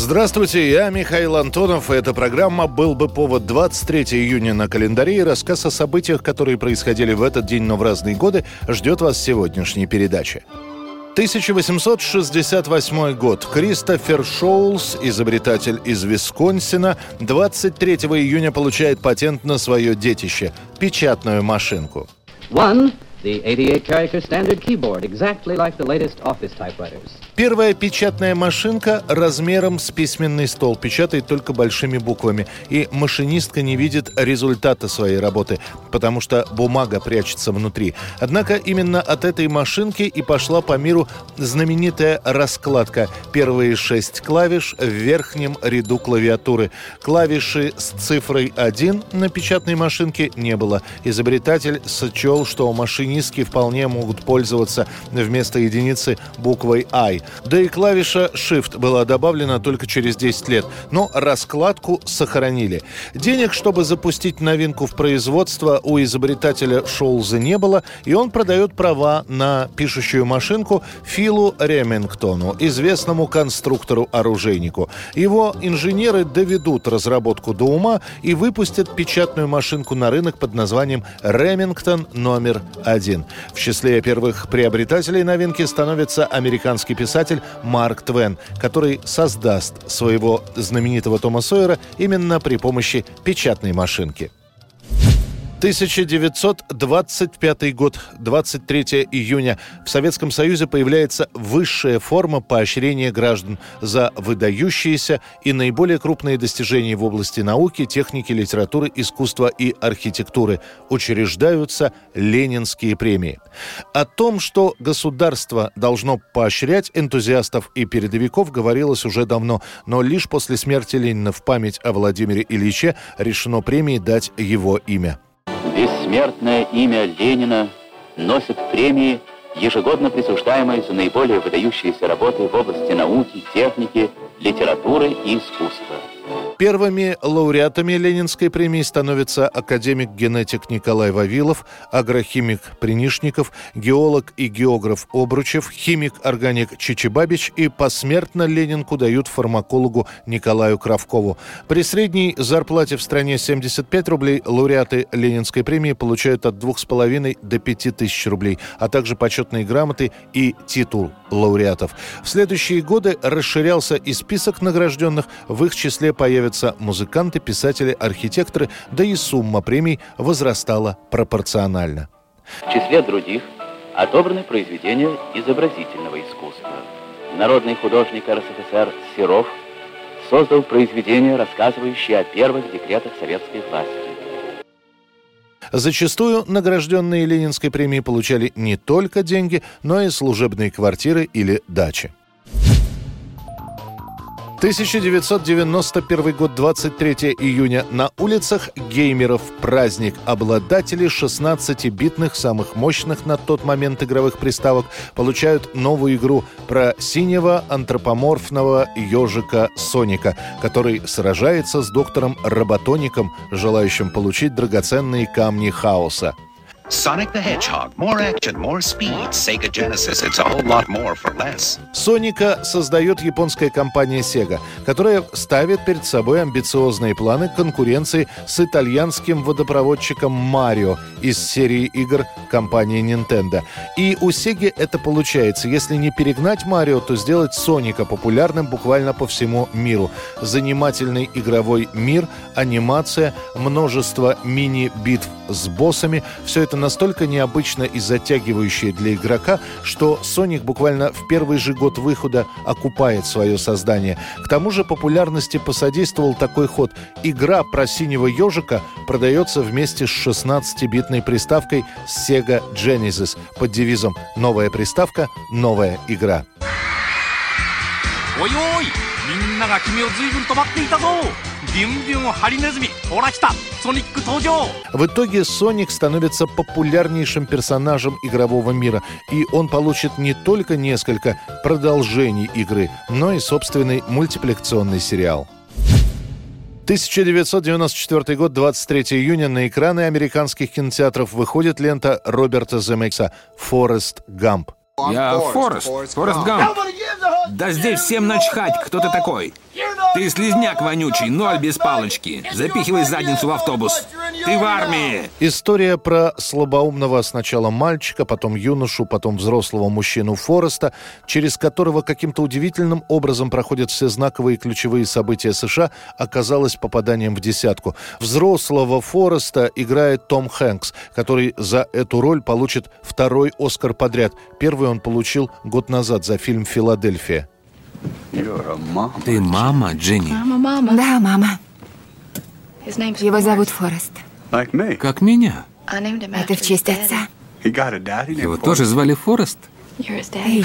Здравствуйте, я Михаил Антонов, эта программа «Был бы повод» 23 июня на календаре и рассказ о событиях, которые происходили в этот день, но в разные годы, ждет вас в сегодняшней передаче. 1868 год. Кристофер Шоулс, изобретатель из Висконсина, 23 июня получает патент на свое детище – печатную машинку. One, the 88 character standard keyboard, exactly like the latest office typewriters. Первая печатная машинка размером с письменный стол печатает только большими буквами, и машинистка не видит результата своей работы, потому что бумага прячется внутри. Однако именно от этой машинки и пошла по миру знаменитая раскладка. Первые шесть клавиш в верхнем ряду клавиатуры. Клавиши с цифрой 1 на печатной машинке не было. Изобретатель сочел, что машинистки вполне могут пользоваться вместо единицы буквой I. Да и клавиша Shift была добавлена только через 10 лет, но раскладку сохранили. Денег, чтобы запустить новинку в производство, у изобретателя Шоулза не было, и он продает права на пишущую машинку Филу Ремингтону, известному конструктору-оружейнику. Его инженеры доведут разработку до ума и выпустят печатную машинку на рынок под названием Ремингтон номер один. В числе первых приобретателей новинки становится американский писатель Марк Твен, который создаст своего знаменитого Тома Сойера именно при помощи печатной машинки. 1925 год, 23 июня. В Советском Союзе появляется высшая форма поощрения граждан за выдающиеся и наиболее крупные достижения в области науки, техники, литературы, искусства и архитектуры. Учреждаются Ленинские премии. О том, что государство должно поощрять энтузиастов и передовиков, говорилось уже давно, но лишь после смерти Ленина в память о Владимире Ильиче решено премии дать его имя. Бессмертное имя Ленина носит премии, ежегодно присуждаемые за наиболее выдающиеся работы в области науки, техники, литературы и искусства. Первыми лауреатами Ленинской премии становятся академик-генетик Николай Вавилов, агрохимик Принишников, геолог и географ Обручев, химик-органик Чичибабич и посмертно Ленинку дают фармакологу Николаю Кравкову. При средней зарплате в стране 75 рублей лауреаты Ленинской премии получают от 2,5 до 5 тысяч рублей, а также почетные грамоты и титул лауреатов. В следующие годы расширялся и список награжденных, в их числе появятся музыканты, писатели, архитекторы, да и сумма премий возрастала пропорционально. В числе других отобраны произведения изобразительного искусства. Народный художник РСФСР Серов создал произведение, рассказывающее о первых декретах советской власти. Зачастую награжденные Ленинской премией получали не только деньги, но и служебные квартиры или дачи. 1991 год, 23 июня. На улицах геймеров праздник. Обладатели 16-битных, самых мощных на тот момент игровых приставок, получают новую игру про синего антропоморфного ежика Соника, который сражается с доктором Роботоником, желающим получить драгоценные камни хаоса. Sonic the Hedgehog. More action, more speed. Sega Genesis. It's a whole lot more for less. Соника создает японская компания Sega, которая ставит перед собой амбициозные планы конкуренции с итальянским водопроводчиком Марио из серии игр компании Nintendo. И у Sega это получается. Если не перегнать Марио, то сделать Соника популярным буквально по всему миру. Занимательный игровой мир, анимация, множество мини-битв с боссами – все это настолько необычно и затягивающее для игрока, что Соник буквально в первый же год выхода окупает свое создание. К тому же популярности посодействовал такой ход. Игра про синего ежика продается вместе с 16-битной приставкой Sega Genesis под девизом «Новая приставка, новая игра». Ой-ой! みんなが君を随分と待っていたぞビュンビュンハリネズミほら来たソニック登場 В итоге Соник становится популярнейшим персонажем игрового мира, и он получит не только несколько продолжений игры, но и собственный мультипликационный сериал. 1994 год, 23 июня, на экраны американских кинотеатров выходит лента Роберта Земекса «Форест Гамп». Я Форест, Форест Гамп. Да здесь всем начхать, кто ты такой. Ты слизняк вонючий, ноль без палочки. Запихивай задницу в автобус. Ты в армии. История про слабоумного сначала мальчика, потом юношу, потом взрослого мужчину Фореста, через которого каким-то удивительным образом проходят все знаковые ключевые события США, оказалась попаданием в десятку. Взрослого Фореста играет Том Хэнкс, который за эту роль получит второй Оскар подряд. Первый он получил год назад за фильм «Филадельфия». Ты мама, Дженни. Да, мама. Его зовут Форест. Как меня. Это в честь отца. Его тоже звали Форест? Ты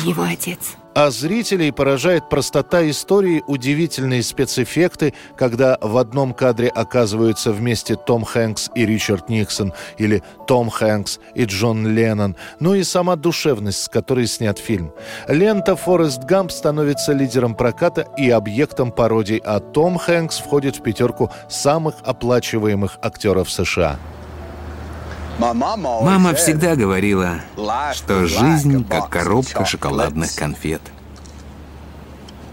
его отец. А зрителей поражает простота истории, удивительные спецэффекты, когда в одном кадре оказываются вместе Том Хэнкс и Ричард Никсон, или Том Хэнкс и Джон Леннон, ну и сама душевность, с которой снят фильм. Лента «Форест Гамп» становится лидером проката и объектом пародий, а Том Хэнкс входит в пятерку самых оплачиваемых актеров США. Мама всегда говорила, что жизнь как коробка шоколадных конфет.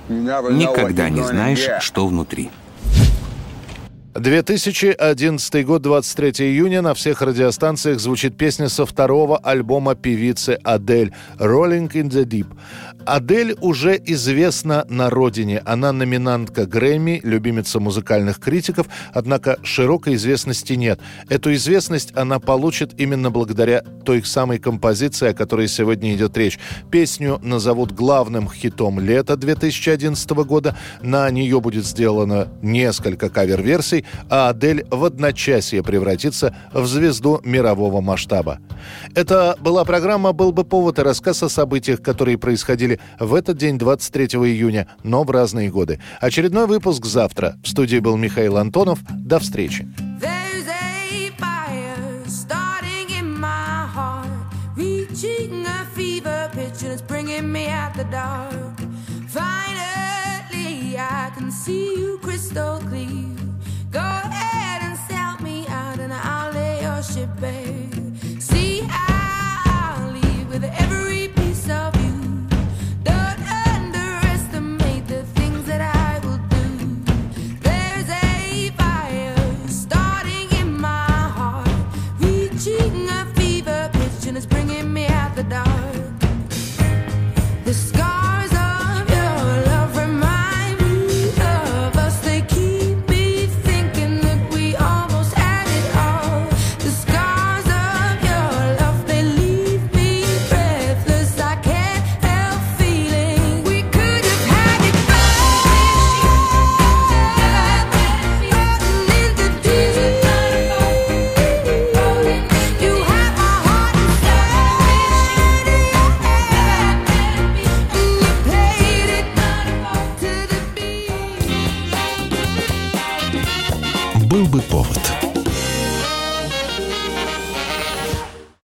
Никогда не знаешь, что внутри. 2011 год, 23 июня. На всех радиостанциях звучит песня со второго альбома певицы Адель «Rolling in the Deep». Адель уже известна на родине. Она номинантка Грэмми, любимица музыкальных критиков, однако широкой известности нет. Эту известность она получит именно благодаря той самой композиции, о которой сегодня идет речь. Песню назовут главным хитом лета 2011 года. На нее будет сделано несколько кавер-версий, а Адель в одночасье превратится в звезду мирового масштаба. Это была программа «Был бы повод» и рассказ о событиях, которые происходили в этот день, 23 июня, но в разные годы. Очередной выпуск завтра. В студии был Михаил Антонов. До встречи. Finally, I can see you crystal clear. Был бы повод.